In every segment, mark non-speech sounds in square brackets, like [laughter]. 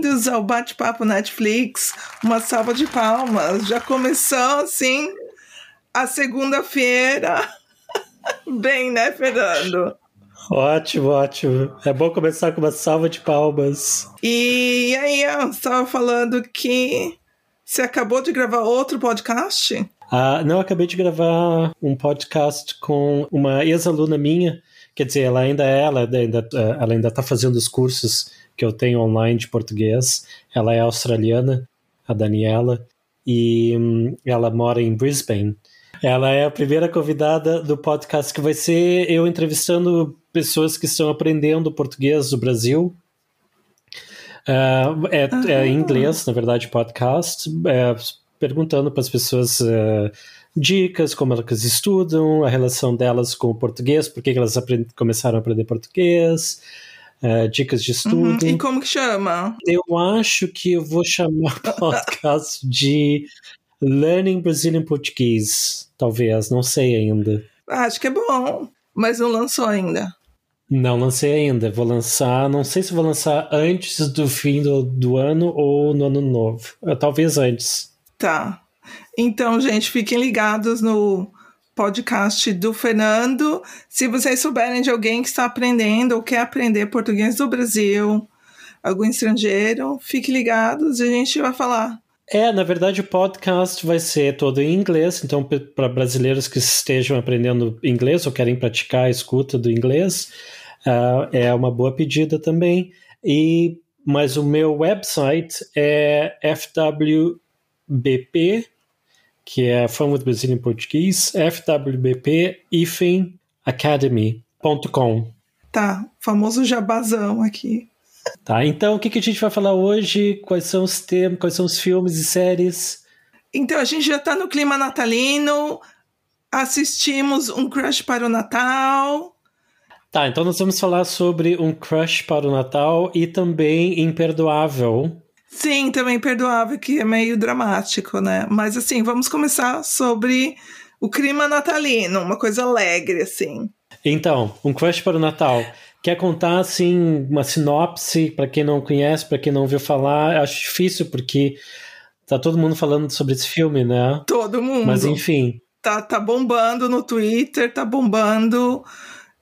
bem-vindos ao Bate-Papo Netflix. Uma salva de palmas. Já começou assim a segunda-feira. [laughs] Bem, né, Fernando? Ótimo, ótimo. É bom começar com uma salva de palmas. E aí, eu estava falando que você acabou de gravar outro podcast? Ah, não, acabei de gravar um podcast com uma ex-aluna minha. Quer dizer, ela ainda é, ela ainda, ela ainda está fazendo os cursos que eu tenho online de português. Ela é australiana, a Daniela, e hum, ela mora em Brisbane. Ela é a primeira convidada do podcast que vai ser eu entrevistando pessoas que estão aprendendo português do Brasil. Uh, é, é, em inglês, na verdade, podcast, é, perguntando para as pessoas uh, dicas, como elas estudam, a relação delas com o português, por que elas começaram a aprender português, uh, dicas de estudo. Uhum. E como que chama? Eu acho que eu vou chamar o podcast [laughs] de Learning Brazilian Portuguese, talvez, não sei ainda. Acho que é bom, mas não lançou ainda. Não lancei ainda. Vou lançar, não sei se vou lançar antes do fim do, do ano ou no ano novo. Uh, talvez antes. Tá. Então, gente, fiquem ligados no podcast do Fernando. Se vocês souberem de alguém que está aprendendo ou quer aprender português do Brasil, algum estrangeiro, fiquem ligados e a gente vai falar. É, na verdade o podcast vai ser todo em inglês, então para brasileiros que estejam aprendendo inglês ou querem praticar a escuta do inglês, uh, é uma boa pedida também. E mas o meu website é FWBP que é Fun with Brazilian Português, fwbp-academy.com. Tá, famoso jabazão aqui. Tá, então o que, que a gente vai falar hoje? Quais são os temas, quais são os filmes e séries? Então, a gente já tá no clima natalino, assistimos um Crush para o Natal. Tá, então nós vamos falar sobre um Crush para o Natal e também Imperdoável, Sim, também perdoável, que é meio dramático, né? Mas assim, vamos começar sobre o clima natalino, uma coisa alegre, assim. Então, um crush para o Natal. Quer contar, assim, uma sinopse para quem não conhece, para quem não ouviu falar? Acho difícil, porque tá todo mundo falando sobre esse filme, né? Todo mundo. Mas enfim. Tá, tá bombando no Twitter, tá bombando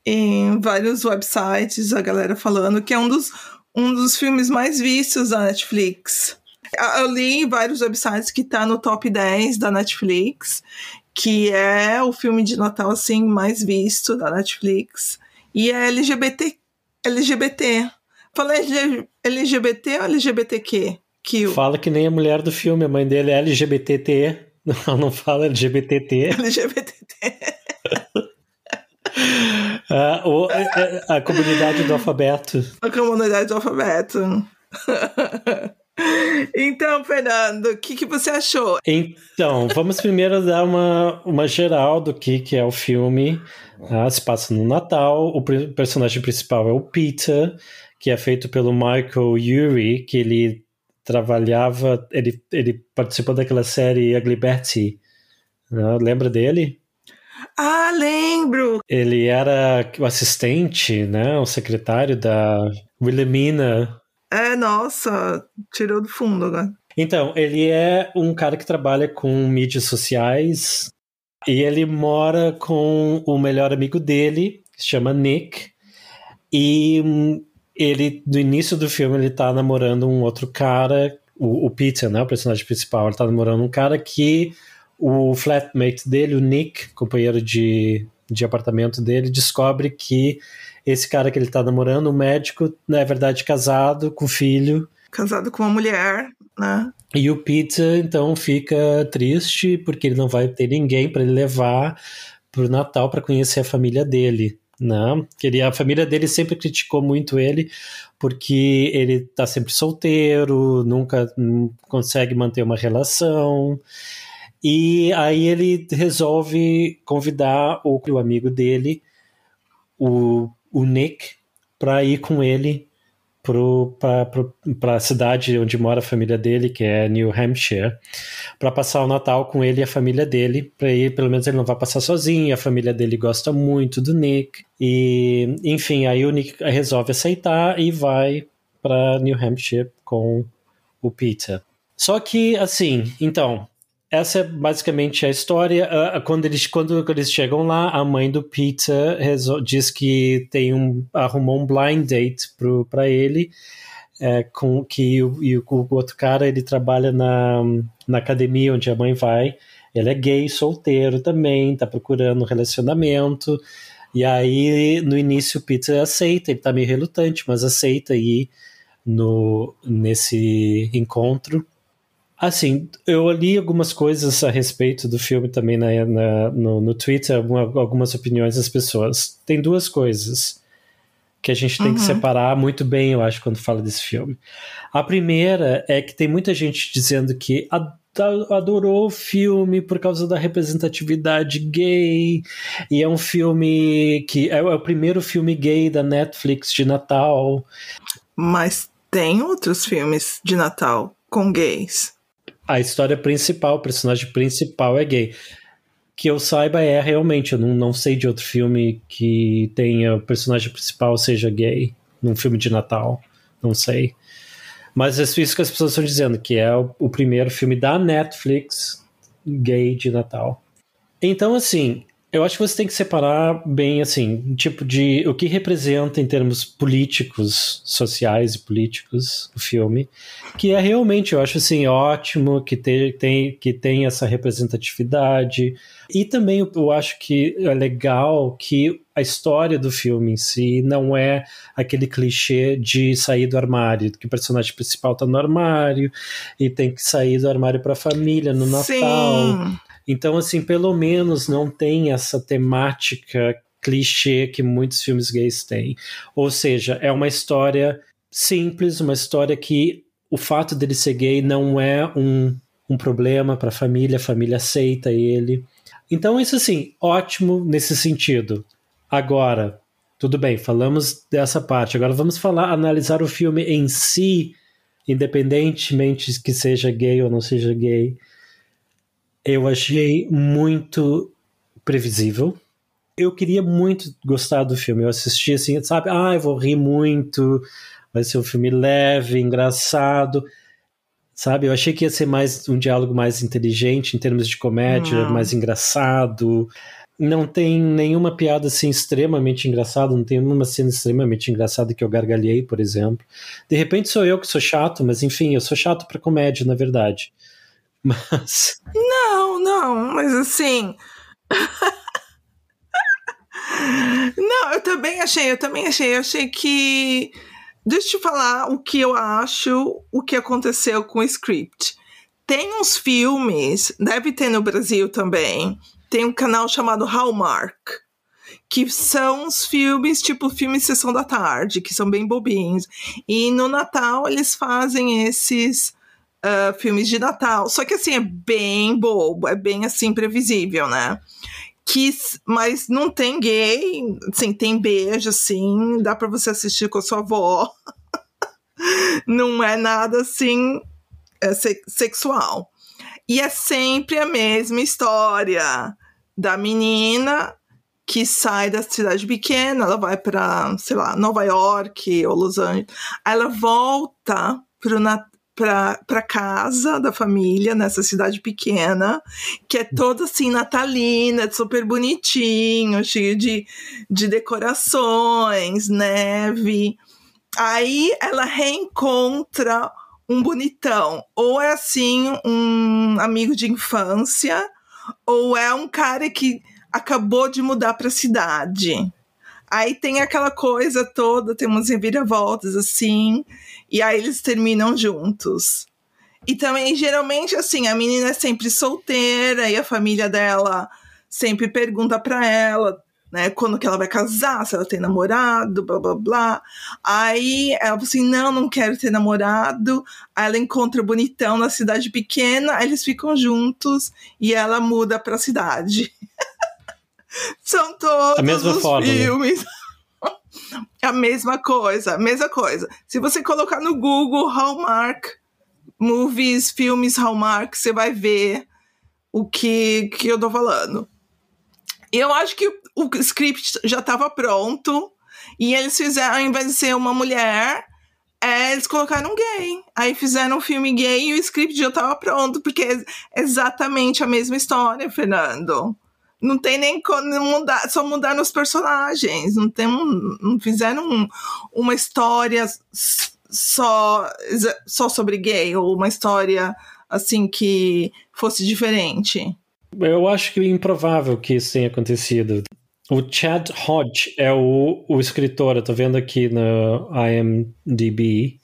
em vários websites, a galera falando que é um dos um dos filmes mais vistos da Netflix. Eu li em vários websites que tá no top 10 da Netflix, que é o filme de Natal assim mais visto da Netflix. E é LGBT. LGBT. Fala LGBT ou LGBTQ? Que Fala que nem a mulher do filme, a mãe dele é LGBTT. Não, [laughs] não fala LGBTT. LGBTT. Ah, ou, a, é, é, a comunidade do alfabeto. A comunidade do alfabeto. Então, Fernando, o que, que você achou? Então, vamos primeiro dar uma, uma geral do que, que é o filme. Ah, se passa no Natal. O personagem principal é o Peter, que é feito pelo Michael Urie, que ele trabalhava, ele, ele participou daquela série Ugly Betty. Ah, lembra dele? Ah, lembro! Ele era o assistente, né? O secretário da Wilhelmina. É, nossa, tirou do fundo agora. Então, ele é um cara que trabalha com mídias sociais e ele mora com o melhor amigo dele, que se chama Nick. E hum, ele, no início do filme, ele tá namorando um outro cara, o, o Peter, né? O personagem principal, ele tá namorando um cara que o flatmate dele, o Nick, companheiro de, de apartamento dele, descobre que esse cara que ele tá namorando, o médico, na verdade casado, com filho. Casado com uma mulher, né? E o Peter, então, fica triste porque ele não vai ter ninguém para ele levar pro Natal para conhecer a família dele. Né? Ele, a família dele sempre criticou muito ele porque ele tá sempre solteiro, nunca consegue manter uma relação. E aí ele resolve convidar o, o o, o Nick, para ir com ele para a cidade onde mora a família dele, que é New Hampshire, para passar o Natal com ele e a família dele, para ir, pelo menos ele não vai passar sozinho, a família dele gosta muito do Nick, e enfim, aí o Nick resolve aceitar e vai para New Hampshire com o Peter. Só que, assim, então, essa é basicamente a história. Uh, quando, eles, quando eles chegam lá, a mãe do Peter diz que tem um, arrumou um blind date para ele, é, com que o, e o, o, outro cara ele trabalha na, na academia onde a mãe vai. Ele é gay, solteiro também, tá procurando um relacionamento. E aí, no início, o Peter aceita, ele tá meio relutante, mas aceita ir no, nesse encontro. Assim, eu li algumas coisas a respeito do filme também na, na no, no, Twitter, algumas opiniões das pessoas. Tem duas coisas que a gente tem uhum. que separar muito bem, eu acho, quando fala desse filme. A primeira é que tem muita gente dizendo que adorou o filme por causa da representatividade gay, e é um filme que é, é o primeiro filme gay da Netflix de Natal. Mas tem outros filmes de Natal com gays. A história principal, o personagem principal é gay. Que eu saiba é realmente, eu não, não sei de outro filme que tenha o personagem principal seja gay, num filme de Natal. Não sei. Mas é isso que as pessoas estão dizendo, que é o, o primeiro filme da Netflix gay de Natal. Então, assim, eu acho que você tem que separar bem, assim, tipo de o que representa em termos políticos, sociais e políticos o filme, que é realmente, eu acho assim, ótimo que tem, tem, que tem essa representatividade. E também eu acho que é legal que a história do filme em si não é aquele clichê de sair do armário, que o personagem principal tá no armário e tem que sair do armário para a família no Natal. Sim. Então, assim, pelo menos não tem essa temática clichê que muitos filmes gays têm. Ou seja, é uma história simples, uma história que o fato dele ser gay não é um, um problema para a família, a família aceita ele. Então, isso assim, ótimo nesse sentido. Agora, tudo bem, falamos dessa parte. Agora vamos falar, analisar o filme em si, independentemente que seja gay ou não seja gay eu achei muito previsível. Eu queria muito gostar do filme. Eu assisti assim, sabe? Ah, eu vou rir muito. Vai ser um filme leve, engraçado. Sabe? Eu achei que ia ser mais um diálogo mais inteligente em termos de comédia, hum. mais engraçado. Não tem nenhuma piada assim extremamente engraçada, não tem nenhuma cena extremamente engraçada que eu gargalhei, por exemplo. De repente sou eu que sou chato, mas enfim, eu sou chato para comédia, na verdade. Mas. Não, não, mas assim. não, eu também achei, eu também achei. Eu achei que. Deixa eu te falar o que eu acho, o que aconteceu com o script. Tem uns filmes, deve ter no Brasil também. Tem um canal chamado Hallmark, que são os filmes, tipo filmes Sessão da Tarde, que são bem bobinhos. E no Natal eles fazem esses uh, filmes de Natal. Só que assim, é bem bobo, é bem assim, previsível, né? Que, mas não tem gay, assim, tem beijo, assim, dá para você assistir com a sua avó. [laughs] não é nada assim é se sexual. E é sempre a mesma história da menina que sai da cidade pequena, ela vai para, sei lá, Nova York ou Los Angeles. Ela volta pro, para casa da família nessa cidade pequena, que é toda assim natalina, super bonitinho, cheio de, de decorações, neve. Aí ela reencontra um bonitão, ou é assim um amigo de infância, ou é um cara que acabou de mudar para a cidade. Aí tem aquela coisa toda, tem umas reviravoltas assim, e aí eles terminam juntos. E também, geralmente, assim, a menina é sempre solteira e a família dela sempre pergunta pra ela, né, quando que ela vai casar, se ela tem namorado, blá blá blá. Aí ela fala assim: não, não quero ter namorado. Aí ela encontra o bonitão na cidade pequena, aí eles ficam juntos e ela muda pra cidade. [laughs] São todos a mesma os forma, filmes. Né? A mesma coisa, mesma coisa. Se você colocar no Google Hallmark, movies, filmes Hallmark, você vai ver o que, que eu tô falando. Eu acho que o script já estava pronto e eles fizeram, ao invés de ser uma mulher, É, eles colocaram gay. Aí fizeram um filme gay e o script já tava pronto, porque é exatamente a mesma história, Fernando. Não tem nem como mudar, só mudar nos personagens. Não, tem um, não fizeram um, uma história só, só sobre gay, ou uma história assim que fosse diferente. Eu acho que é improvável que isso tenha acontecido. O Chad Hodge é o, o escritor, eu tô vendo aqui no IMDb.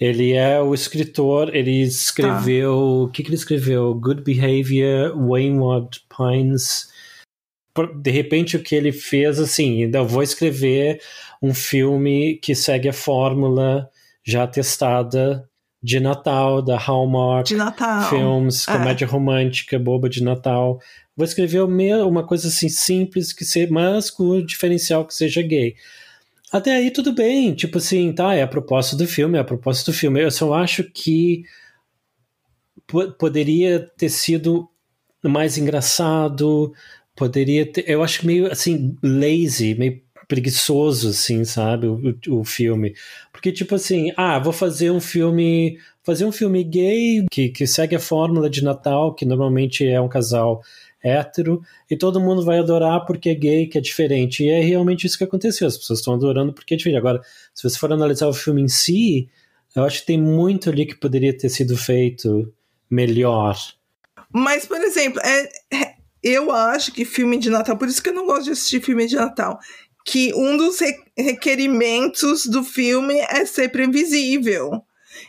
Ele é o escritor, ele escreveu. Tá. O que, que ele escreveu? Good Behavior, Wayward Pines. De repente, o que ele fez, assim, eu vou escrever um filme que segue a fórmula já testada de Natal, da Hallmark de Natal. Films, é. comédia romântica, boba de Natal. Vou escrever uma coisa assim simples, que se, mas com o diferencial que seja gay. Até aí tudo bem, tipo assim, tá, é a proposta do filme, é a proposta do filme. Eu só acho que poderia ter sido mais engraçado, poderia ter, eu acho meio assim lazy, meio preguiçoso assim, sabe, o, o, filme. Porque tipo assim, ah, vou fazer um filme, fazer um filme gay que, que segue a fórmula de Natal, que normalmente é um casal hétero, e todo mundo vai adorar porque é gay, que é diferente. E é realmente isso que aconteceu. As pessoas estão adorando porque é diferente. Agora, se você for analisar o filme em si, eu acho que tem muito ali que poderia ter sido feito melhor. Mas, por exemplo, é, é, eu acho que filme de Natal, por isso que eu não gosto de assistir filme de Natal, que um dos requerimentos do filme é ser previsível.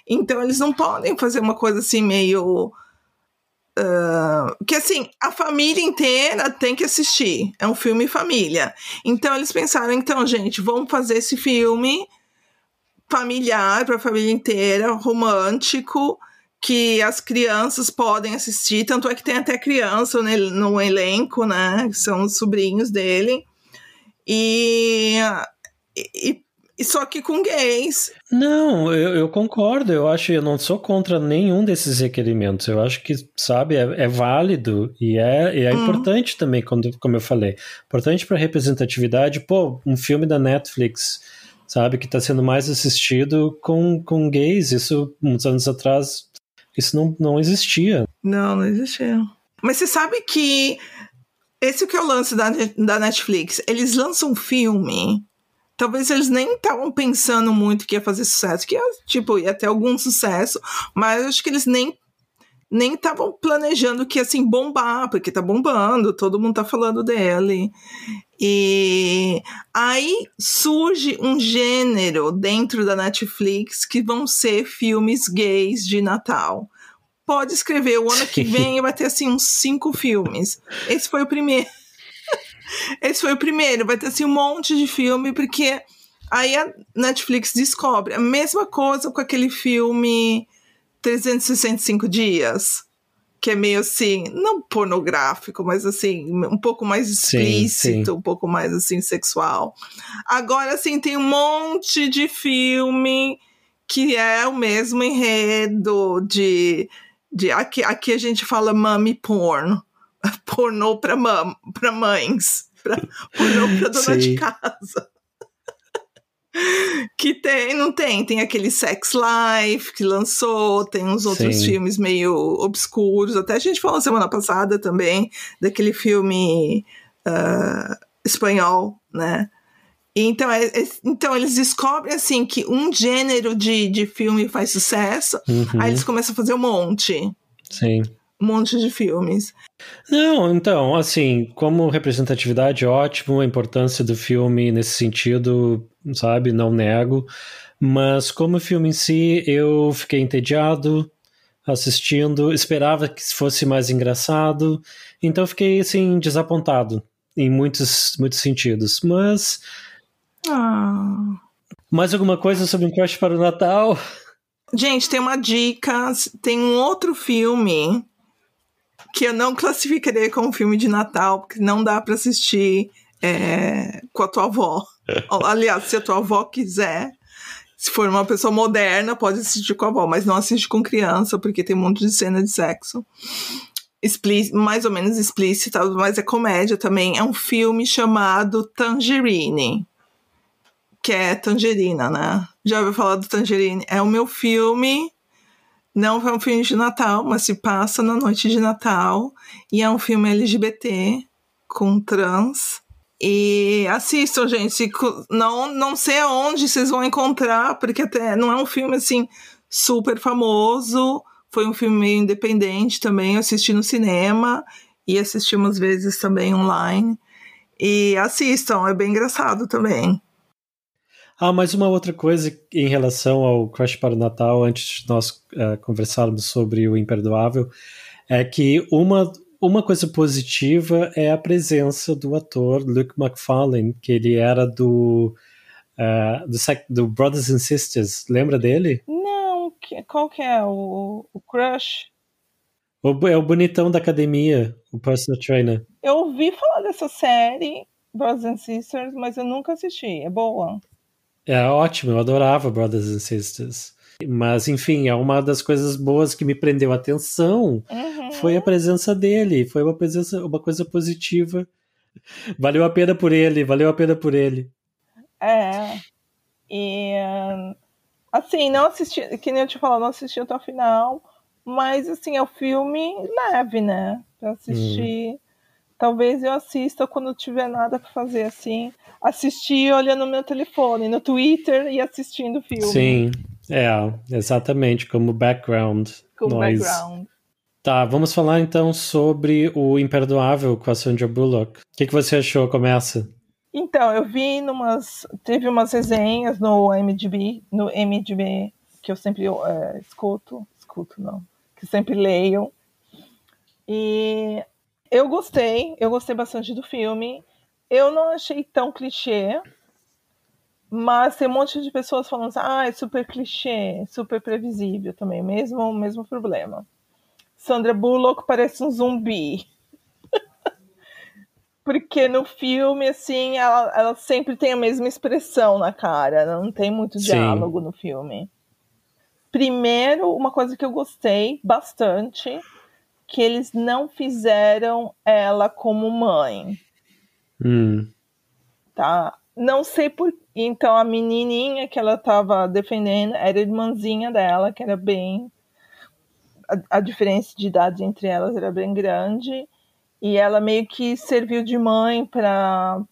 Então, eles não podem fazer uma coisa assim meio Que assim, a família inteira tem que assistir. É um filme família. Então eles pensaram, então, gente, vamos fazer esse filme familiar para a família inteira, romântico, que as crianças podem assistir. Tanto é que tem até criança no, no elenco, né? Que são os sobrinhos dele. E, e só que com gays. Não, eu, eu, concordo. Eu acho, eu não sou contra nenhum desses requerimentos. Eu acho que, sabe, é, é válido e é, e é hum. importante também, quando, como eu falei. Importante para representatividade. Pô, um filme da Netflix, sabe, que está sendo mais assistido com, com gays. Isso, uns anos atrás, isso não, não existia. Não, não existia. Mas você sabe que esse que é o lance da, da Netflix. Eles lançam um filme talvez eles nem estavam pensando muito que ia fazer sucesso, que ia, tipo, ia ter algum sucesso, mas acho que eles nem nem estavam planejando que ia assim bombar, porque tá bombando, todo mundo tá falando dele. E aí surge um gênero dentro da Netflix que vão ser filmes gays de Natal. Pode escrever, o ano que vem vai ter assim uns cinco filmes. Esse foi o primeiro. Esse foi o primeiro, vai ter assim um monte de filme, porque aí a Netflix descobre a mesma coisa com aquele filme 365 Dias, que é meio assim, não pornográfico, mas assim, um pouco mais explícito, sim, sim. um pouco mais assim, sexual. Agora, assim, tem um monte de filme que é o mesmo enredo de. de aqui, aqui a gente fala mommy porn [laughs] pornô para mam, pra mães, pra, pornô pra dona Sim. de casa. [laughs] que tem, não tem, tem aquele Sex Life que lançou, tem uns outros Sim. filmes meio obscuros, até a gente falou semana passada também daquele filme uh, espanhol, né? Então, é, é, então eles descobrem assim que um gênero de, de filme faz sucesso, uhum. aí eles começam a fazer um monte. Sim um monte de filmes. Não, então, assim, como representatividade, ótimo, a importância do filme nesse sentido, sabe, não nego, mas como filme em si, eu fiquei entediado assistindo, esperava que fosse mais engraçado, então fiquei, assim, desapontado em muitos, muitos sentidos, mas... Ah... Mais alguma coisa sobre um crush para o Natal? Gente, tem uma dica, tem um outro filme que eu não classificaria como filme de Natal, porque não dá para assistir é, com a tua avó. [laughs] Aliás, se a tua avó quiser, se for uma pessoa moderna, pode assistir com a avó, mas não assiste com criança, porque tem um monte de cena de sexo. Mais ou menos explícita, mas é comédia também. É um filme chamado Tangerine, que é Tangerina, né? Já ouviu falar do Tangerine? É o meu filme. Não é um filme de Natal, mas se passa na noite de Natal. E é um filme LGBT com trans. E assistam, gente. Não, não sei aonde vocês vão encontrar, porque até não é um filme assim super famoso. Foi um filme meio independente também. Eu assisti no cinema e assisti umas vezes também online. E assistam, é bem engraçado também. Ah, mais uma outra coisa em relação ao Crush para o Natal, antes de nós uh, conversarmos sobre o Imperdoável, é que uma, uma coisa positiva é a presença do ator Luke McFarlane, que ele era do, uh, do, do, Brothers and Sisters. Lembra dele? Não, qual que é o, o Crush? O, é o bonitão da academia, o personal trainer. Eu ouvi falar dessa série, Brothers and Sisters, mas eu nunca assisti. É boa? É ótimo, eu adorava Brothers and Sisters. Mas, enfim, é uma das coisas boas que me prendeu a atenção uhum. foi a presença dele. Foi uma presença, uma coisa positiva. Valeu a pena por ele, valeu a pena por ele. É. E assim, não assisti, que nem eu te falei, não assisti até o final, mas assim, é o um filme leve, né? Pra assistir. Hum. Talvez eu assista quando tiver nada para fazer assim. Assistir olhando no meu telefone, no Twitter e assistindo filme. Sim, é, exatamente, como background. Como noise. background. Tá, vamos falar então sobre o Imperdoável com a Sandra Bullock. O que, que você achou? Começa. Então, eu vi numas. Teve umas resenhas no MDB, no MDB, que eu sempre é, escuto. Escuto, não. Que sempre leio. E eu gostei, eu gostei bastante do filme. Eu não achei tão clichê, mas tem um monte de pessoas falando assim, ah, é super clichê, super previsível também, mesmo mesmo problema. Sandra Bullock parece um zumbi. [laughs] Porque no filme, assim, ela, ela sempre tem a mesma expressão na cara, não tem muito diálogo Sim. no filme. Primeiro, uma coisa que eu gostei bastante que eles não fizeram ela como mãe. Hum. Tá? Não sei por. Então, a menininha que ela estava defendendo era irmãzinha dela, que era bem. A, a diferença de idade entre elas era bem grande. E ela meio que serviu de mãe para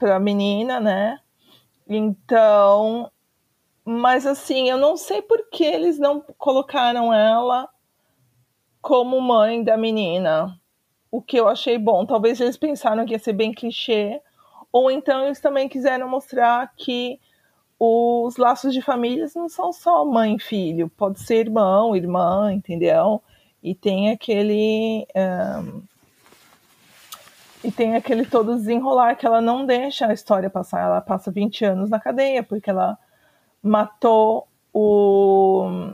a menina, né? Então. Mas assim, eu não sei por que eles não colocaram ela como mãe da menina. O que eu achei bom. Talvez eles pensaram que ia ser bem clichê. Ou então eles também quiseram mostrar que os laços de famílias não são só mãe e filho. Pode ser irmão, irmã, entendeu? E tem aquele. Um, e tem aquele todo desenrolar que ela não deixa a história passar. Ela passa 20 anos na cadeia, porque ela matou o,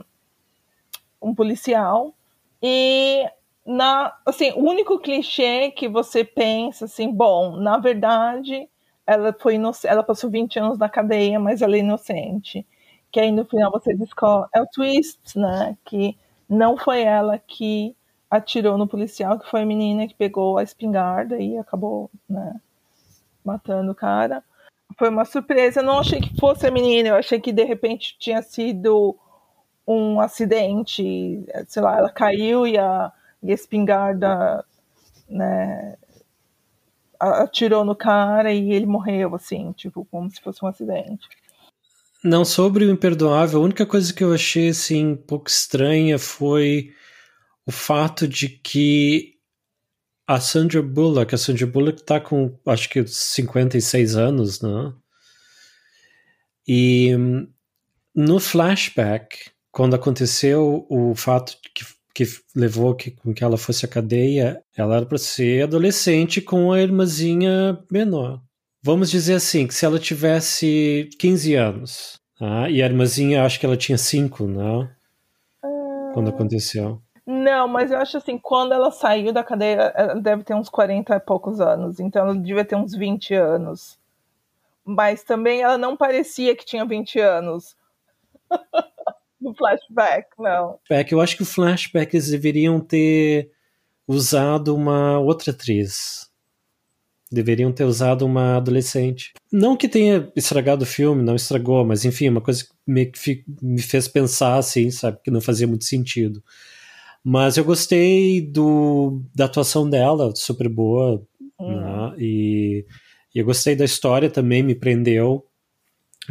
um policial e na, assim, o único clichê que você pensa assim, bom, na verdade, ela foi inocente, ela passou 20 anos na cadeia, mas ela é inocente. Que aí no final você descobre, é o twist, né, que não foi ela que atirou no policial, que foi a menina que pegou a espingarda e acabou, né, matando o cara. Foi uma surpresa, eu não achei que fosse a menina, eu achei que de repente tinha sido um acidente, sei lá, ela caiu e a, e a espingarda né, atirou no cara e ele morreu, assim, tipo, como se fosse um acidente. Não, sobre o imperdoável, a única coisa que eu achei, assim, um pouco estranha foi o fato de que a Sandra Bullock, a Sandra Bullock tá com, acho que 56 anos, né? E hum, no flashback, quando aconteceu o fato que, que levou que, com que ela fosse à cadeia, ela era para ser adolescente com a irmãzinha menor. Vamos dizer assim, que se ela tivesse 15 anos, tá? e a irmãzinha, acho que ela tinha 5, não? Quando aconteceu. Não, mas eu acho assim, quando ela saiu da cadeia, ela deve ter uns 40 e poucos anos, então ela devia ter uns 20 anos. Mas também ela não parecia que tinha 20 anos. [laughs] no flashback, não. É que eu acho que o flashback eles deveriam ter usado uma outra atriz. Deveriam ter usado uma adolescente. Não que tenha estragado o filme, não estragou, mas enfim, uma coisa que me, me fez pensar assim, sabe, que não fazia muito sentido. Mas eu gostei do, da atuação dela, super boa, uhum. né? e, e eu gostei da história também, me prendeu,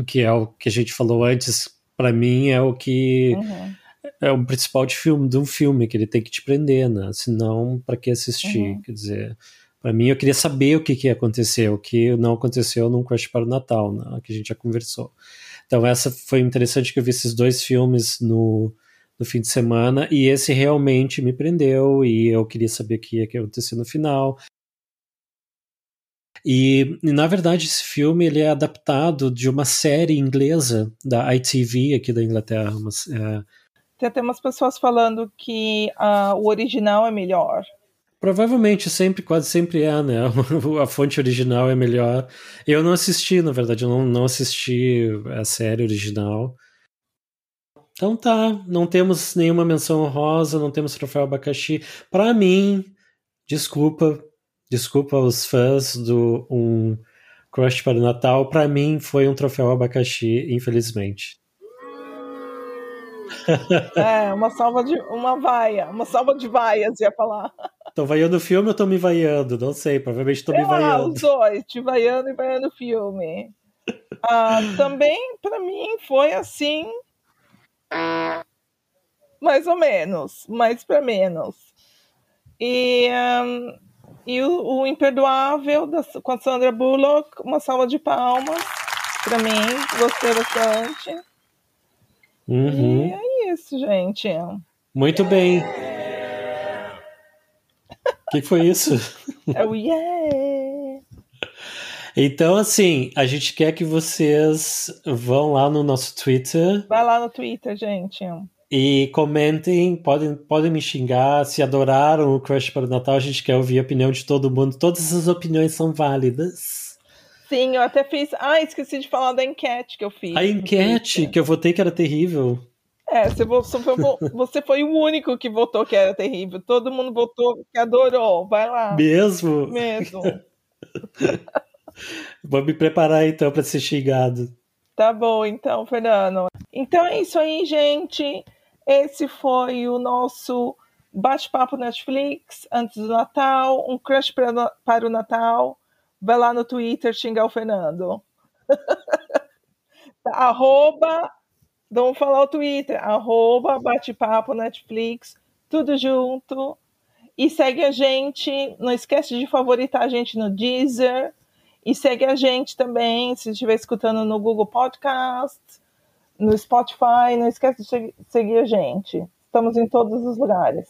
que é o que a gente falou antes, para mim é o que uhum. é o principal de filme de um filme que ele tem que te prender, né? Senão, para que assistir? Uhum. Quer dizer, para mim, eu queria saber o que, que aconteceu, o que não aconteceu num Crush para o Natal, né, que a gente já conversou. Então, essa foi interessante que eu vi esses dois filmes no, no fim de semana, e esse realmente me prendeu, e eu queria saber o que ia acontecer no final. E, e, na verdade, esse filme ele é adaptado de uma série inglesa da ITV aqui da Inglaterra. Mas, é... Tem até umas pessoas falando que uh, o original é melhor. Provavelmente sempre, quase sempre é, né? [laughs] A fonte original é melhor. Eu não assisti, na verdade, eu não, não assisti a série original. Então tá, não temos nenhuma menção honrosa, não temos troféu abacaxi. Para mim, desculpa, desculpa os fãs do um Crush para o Natal, para mim foi um troféu abacaxi, infelizmente. [laughs] É, uma salva de. uma vaia, uma salva de vaias, ia falar. Tô vaiando o filme ou tô me vaiando? Não sei, provavelmente tô me ah, vaiando. Os dois, te vaiando e vaiando o filme. Ah, também, para mim, foi assim. Mais ou menos, mais para menos. E, um, e o, o Imperdoável da, com a Sandra Bullock, uma salva de palmas para mim, gostei bastante. Uhum. E é isso, gente. Muito bem. O que foi isso? É o yeah! Então, assim, a gente quer que vocês vão lá no nosso Twitter. Vai lá no Twitter, gente. E comentem, podem, podem me xingar. Se adoraram o Crush para o Natal, a gente quer ouvir a opinião de todo mundo. Todas as opiniões são válidas. Sim, eu até fiz. Ah, esqueci de falar da enquete que eu fiz. A enquete que eu votei que era terrível. É, você, você, foi, [laughs] você foi o único que votou que era terrível. Todo mundo votou que adorou. Vai lá. Mesmo? Mesmo. [laughs] Vou me preparar então para ser xingado. Tá bom, então, Fernando. Então é isso aí, gente. Esse foi o nosso bate-papo Netflix antes do Natal, um crush pra, para o Natal. Vai lá no Twitter xingar o Fernando. [laughs] Arroba Vamos falar o Twitter, arroba bate-papo Netflix, tudo junto. E segue a gente, não esquece de favoritar a gente no Deezer. E segue a gente também, se estiver escutando no Google Podcast, no Spotify, não esquece de seguir a gente. Estamos em todos os lugares.